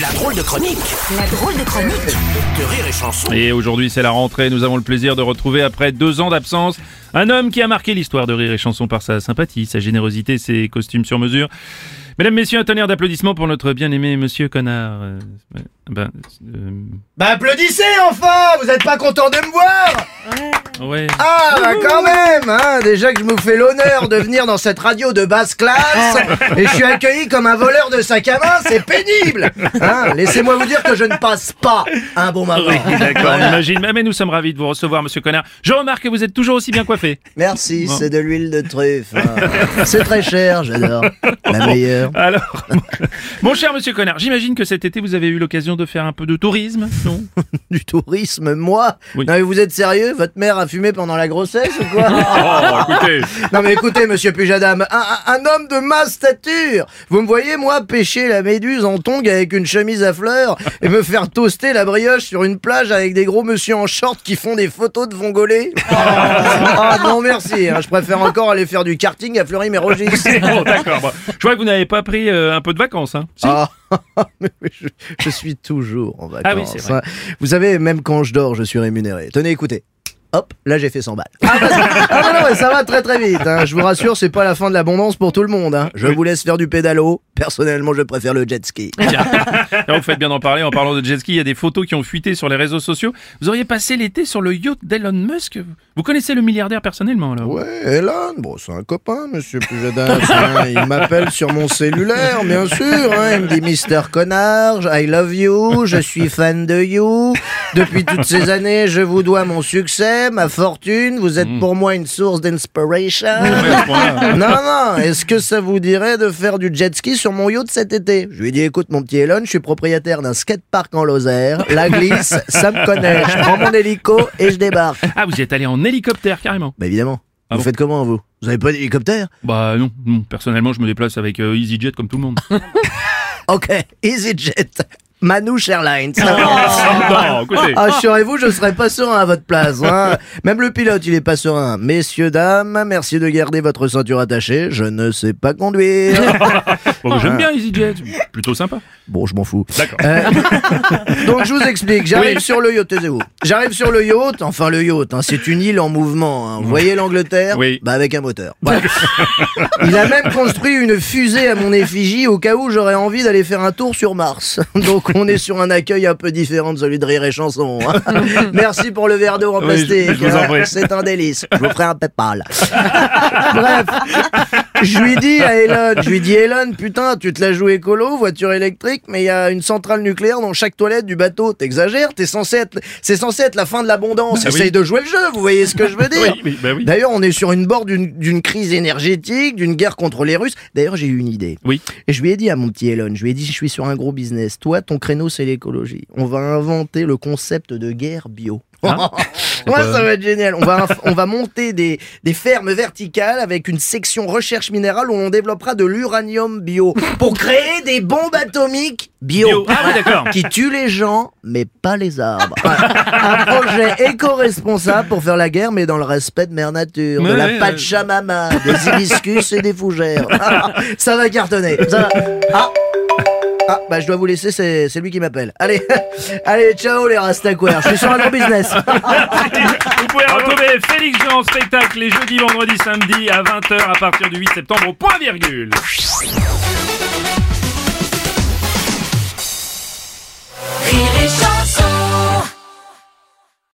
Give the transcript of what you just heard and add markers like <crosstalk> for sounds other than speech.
La drôle de chronique La drôle de chronique de Rire et Chanson. Et aujourd'hui, c'est la rentrée. Nous avons le plaisir de retrouver, après deux ans d'absence, un homme qui a marqué l'histoire de Rire et Chanson par sa sympathie, sa générosité, ses costumes sur mesure. Mesdames, Messieurs, un tonnerre d'applaudissements pour notre bien-aimé Monsieur Connard. Euh, ben, euh, Bah applaudissez enfin Vous êtes pas content de me voir ouais. Ah bah quand même hein Déjà que je me fais l'honneur de venir dans cette radio de basse classe et je suis accueilli comme un voleur de sac à main, c'est pénible hein Laissez-moi vous dire que je ne passe pas un bon moment. Oui, d'accord, on imagine. Mais nous sommes ravis de vous recevoir, Monsieur Connard. Je remarque que vous êtes toujours aussi bien coiffé. Merci, c'est de l'huile de truffe. hein. C'est très cher, j'adore. La meilleure. Alors, mon cher Monsieur Connard, j'imagine que cet été vous avez eu l'occasion de faire un peu de tourisme, non? <laughs> Du tourisme, moi? Oui. Non mais vous êtes sérieux? Votre mère a fumé pendant la grossesse ou quoi <laughs> Oh, écoutez. Non mais écoutez, monsieur Pujadam, un, homme de ma stature Vous me voyez, moi, pêcher la méduse en tongue avec une chemise à fleurs et me faire toaster la brioche sur une plage avec des gros monsieur en short qui font des photos de vongolais <laughs> Ah non merci, hein, je préfère encore aller faire du karting à Fleury-Mérogis. <laughs> Bon, d'accord. bon. Je vois que vous n'avez pas pris euh, un peu de vacances, hein Si Ah, je, je suis toujours en vacances. Ah oui, vrai. hein. Vous savez, même quand je dors, je suis rémunéré. Tenez, écoutez. Hop, là j'ai fait 100 balles. <laughs> Ah, bah, ça- ah, non, non, mais ça va très très vite. hein. Je vous rassure, c'est pas la fin de l'abondance pour tout le monde. hein. Je vous laisse faire du pédalo. Personnellement, je préfère le jet ski. <laughs> Tiens, Alors, vous faites bien d'en parler. En parlant de jet ski, il y a des photos qui ont fuité sur les réseaux sociaux. Vous auriez passé l'été sur le yacht d'Elon Musk? Vous connaissez le milliardaire personnellement, alors? Ouais, Elon, bon, c'est un copain, monsieur Pujadas. hein. Il m'appelle sur mon cellulaire, bien sûr. hein. Il me dit Mister Connard, I love you, je suis fan de you. Depuis toutes ces années, je vous dois mon succès, ma fortune. Vous êtes pour moi une source d'inspiration. <laughs> Non, non, est-ce que ça vous dirait de faire du jet ski sur mon yacht cet été? Je lui ai dit, écoute mon petit Elon, je suis propriétaire d'un skatepark en Lozère. La glisse, ça me connaît. Je prends mon hélico et je débarque. Ah, vous y êtes allé en hélicoptère, carrément Bah évidemment. Ah vous bon faites comment vous? Vous avez pas d'hélicoptère? Bah non, non. Personnellement, je me déplace avec euh, EasyJet comme tout le monde. <laughs> Ok, EasyJet. Manouche Airlines. non, <laughs> écoutez. Ah, assurez-vous, je serais pas serein à votre place. hein. Même le pilote, il est pas serein. Messieurs, dames, merci de garder votre ceinture attachée. Je ne sais pas conduire. <laughs> Bon, J'aime bien EasyJet. Plutôt sympa. Bon, je m'en fous. D'accord. Euh, <laughs> donc je vous explique, j'arrive Oui. sur le yacht, taisez-vous. J'arrive sur le yacht, enfin le yacht, hein, c'est une île en mouvement. hein. Vous voyez l'Angleterre? Oui. Bah avec un moteur. Voilà. Il a même construit une fusée à mon effigie au cas où j'aurais envie d'aller faire un tour sur Mars. Donc <laughs> on est sur un accueil un peu différent de celui de Rire et Chanson. hein. <laughs> Merci pour le verre d'eau en plastique. hein. C'est un délice. Je vous ferai un PayPal. <laughs> Bref, je lui dis à Elon, je lui dis Elon, putain, tu te la joues écolo, voiture électrique, mais il y a une centrale nucléaire dans chaque toilette du bateau. T'exagères, t'es censé être, c'est censé être la fin de l'abondance. Ah oui. Essaye de jouer le jeu, vous voyez ce que je veux dire Oui, bah. D'ailleurs, on est sur une bord d'une d'une crise énergétique, d'une guerre contre les Russes. D'ailleurs, j'ai eu une idée. Oui. Et je lui ai dit à mon petit Elon, je lui ai dit, je suis sur un gros business. Toi, ton créneau, c'est l'écologie. On va inventer le concept de guerre bio. Hein <laughs> Ouais, ça va être génial. On va, on va monter des, des fermes verticales avec une section recherche minérale où on développera de l'uranium bio pour créer des bombes atomiques bio. Bio. Ah oui. <laughs> Qui tuent les gens, mais pas les arbres. Un projet éco-responsable pour faire la guerre, mais dans le respect de mère nature, de Ouais, la ouais, pachamama, des hibiscus et des fougères. <laughs> ça va cartonner. Ça va. Ah. Ah, bah je dois vous laisser, c'est c'est lui qui m'appelle. Allez, <laughs> allez, ciao les rastaquaires, je suis sur un gros business. <laughs> Vous pouvez retrouver Félix Jean en spectacle les jeudis, vendredis, samedis à 20h à partir du 8 septembre au point virgule.